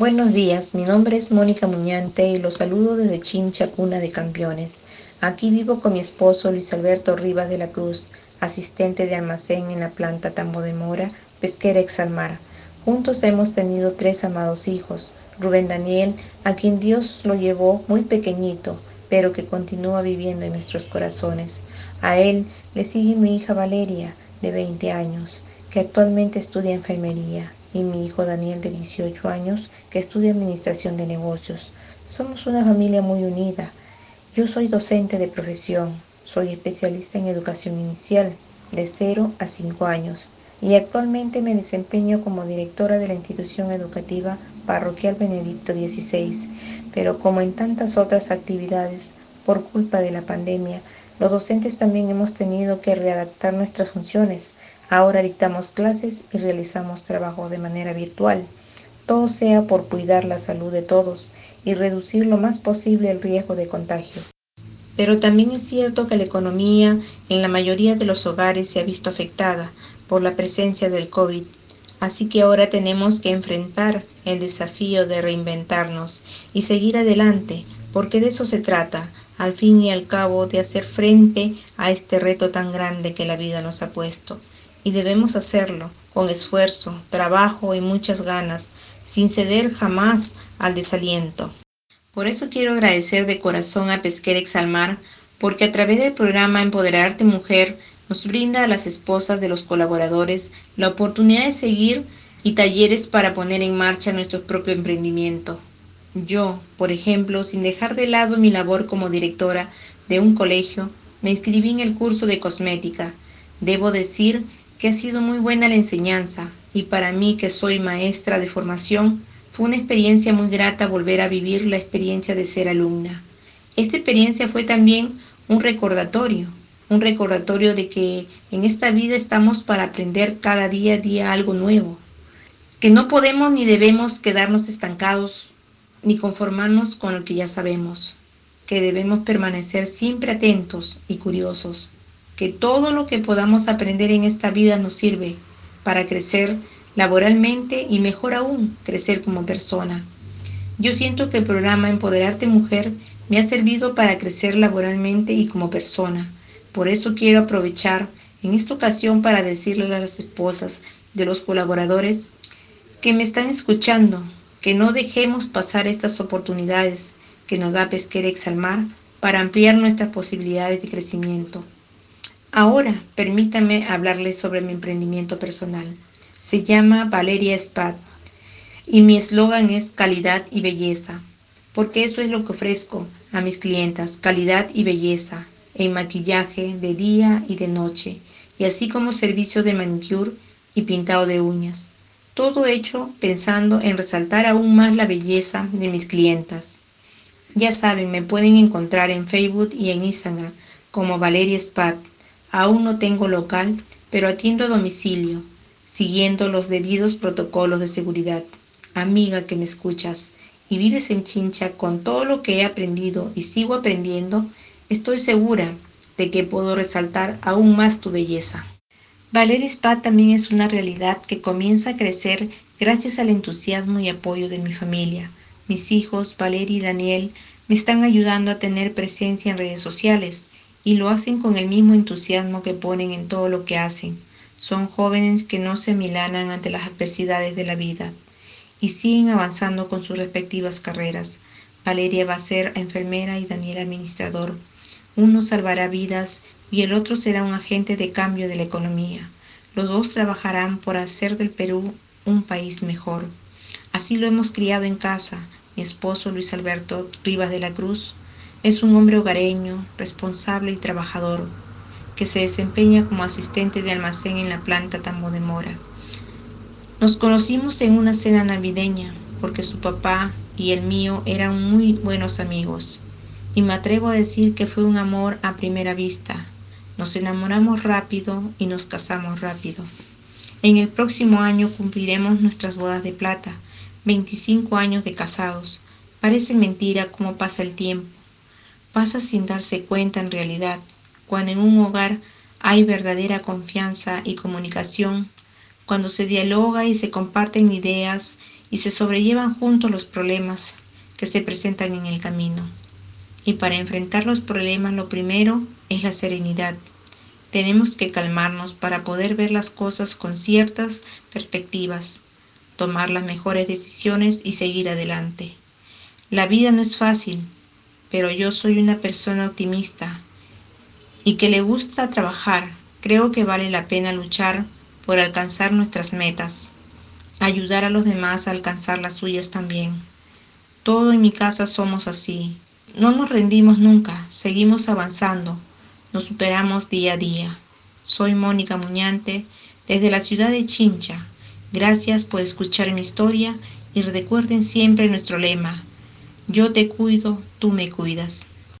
Buenos días, mi nombre es Mónica Muñante y los saludo desde Chincha, cuna de campeones. Aquí vivo con mi esposo Luis Alberto Rivas de la Cruz, asistente de almacén en la planta Tambo de Mora, pesquera Exalmar. Juntos hemos tenido tres amados hijos, Rubén Daniel, a quien Dios lo llevó muy pequeñito, pero que continúa viviendo en nuestros corazones. A él le sigue mi hija Valeria, de 20 años, que actualmente estudia enfermería, y mi hijo Daniel, de 18 años, que estudia administración de negocios. Somos una familia muy unida. Yo soy docente de profesión, soy especialista en educación inicial, de 0 a 5 años, y actualmente me desempeño como directora de la institución educativa parroquial Benedicto XVI, pero como en tantas otras actividades, por culpa de la pandemia, los docentes también hemos tenido que readaptar nuestras funciones. Ahora dictamos clases y realizamos trabajo de manera virtual. Todo sea por cuidar la salud de todos y reducir lo más posible el riesgo de contagio. Pero también es cierto que la economía en la mayoría de los hogares se ha visto afectada por la presencia del COVID. Así que ahora tenemos que enfrentar el desafío de reinventarnos y seguir adelante, porque de eso se trata, al fin y al cabo, de hacer frente a este reto tan grande que la vida nos ha puesto. Y debemos hacerlo con esfuerzo, trabajo y muchas ganas, sin ceder jamás al desaliento. Por eso quiero agradecer de corazón a Pesquera Exalmar, porque a través del programa Empoderarte Mujer nos brinda a las esposas de los colaboradores la oportunidad de seguir y talleres para poner en marcha nuestro propio emprendimiento. Yo, por ejemplo, sin dejar de lado mi labor como directora de un colegio, me inscribí en el curso de cosmética. Debo decir que ha sido muy buena la enseñanza y para mí que soy maestra de formación, fue una experiencia muy grata volver a vivir la experiencia de ser alumna. Esta experiencia fue también un recordatorio, un recordatorio de que en esta vida estamos para aprender cada día a día algo nuevo, que no podemos ni debemos quedarnos estancados ni conformarnos con lo que ya sabemos, que debemos permanecer siempre atentos y curiosos, que todo lo que podamos aprender en esta vida nos sirve para crecer laboralmente y mejor aún, crecer como persona. Yo siento que el programa Empoderarte Mujer me ha servido para crecer laboralmente y como persona. Por eso quiero aprovechar en esta ocasión para decirle a las esposas de los colaboradores que me están escuchando, que no dejemos pasar estas oportunidades que nos da Pesquera Exalmar para ampliar nuestras posibilidades de crecimiento. Ahora, permítame hablarles sobre mi emprendimiento personal. Se llama Valeria Spad y mi eslogan es calidad y belleza, porque eso es lo que ofrezco a mis clientas, calidad y belleza, en maquillaje de día y de noche, y así como servicio de manicure y pintado de uñas. Todo hecho pensando en resaltar aún más la belleza de mis clientas. Ya saben, me pueden encontrar en Facebook y en Instagram como Valeria Spad. Aún no tengo local, pero atiendo a domicilio siguiendo los debidos protocolos de seguridad. Amiga que me escuchas y vives en Chincha con todo lo que he aprendido y sigo aprendiendo, estoy segura de que puedo resaltar aún más tu belleza. Valeria Spa también es una realidad que comienza a crecer gracias al entusiasmo y apoyo de mi familia. Mis hijos, Valeria y Daniel, me están ayudando a tener presencia en redes sociales y lo hacen con el mismo entusiasmo que ponen en todo lo que hacen. Son jóvenes que no se milanan ante las adversidades de la vida y siguen avanzando con sus respectivas carreras. Valeria va a ser enfermera y Daniel administrador. Uno salvará vidas y el otro será un agente de cambio de la economía. Los dos trabajarán por hacer del Perú un país mejor. Así lo hemos criado en casa. Mi esposo Luis Alberto Rivas de la Cruz es un hombre hogareño, responsable y trabajador que se desempeña como asistente de almacén en la planta Tambo de Mora. Nos conocimos en una cena navideña porque su papá y el mío eran muy buenos amigos y me atrevo a decir que fue un amor a primera vista. Nos enamoramos rápido y nos casamos rápido. En el próximo año cumpliremos nuestras bodas de plata, 25 años de casados. Parece mentira cómo pasa el tiempo. Pasa sin darse cuenta en realidad cuando en un hogar hay verdadera confianza y comunicación, cuando se dialoga y se comparten ideas y se sobrellevan juntos los problemas que se presentan en el camino. Y para enfrentar los problemas lo primero es la serenidad. Tenemos que calmarnos para poder ver las cosas con ciertas perspectivas, tomar las mejores decisiones y seguir adelante. La vida no es fácil, pero yo soy una persona optimista y que le gusta trabajar. Creo que vale la pena luchar por alcanzar nuestras metas, ayudar a los demás a alcanzar las suyas también. Todo en mi casa somos así. No nos rendimos nunca, seguimos avanzando, nos superamos día a día. Soy Mónica Muñante desde la ciudad de Chincha. Gracias por escuchar mi historia y recuerden siempre nuestro lema, yo te cuido, tú me cuidas.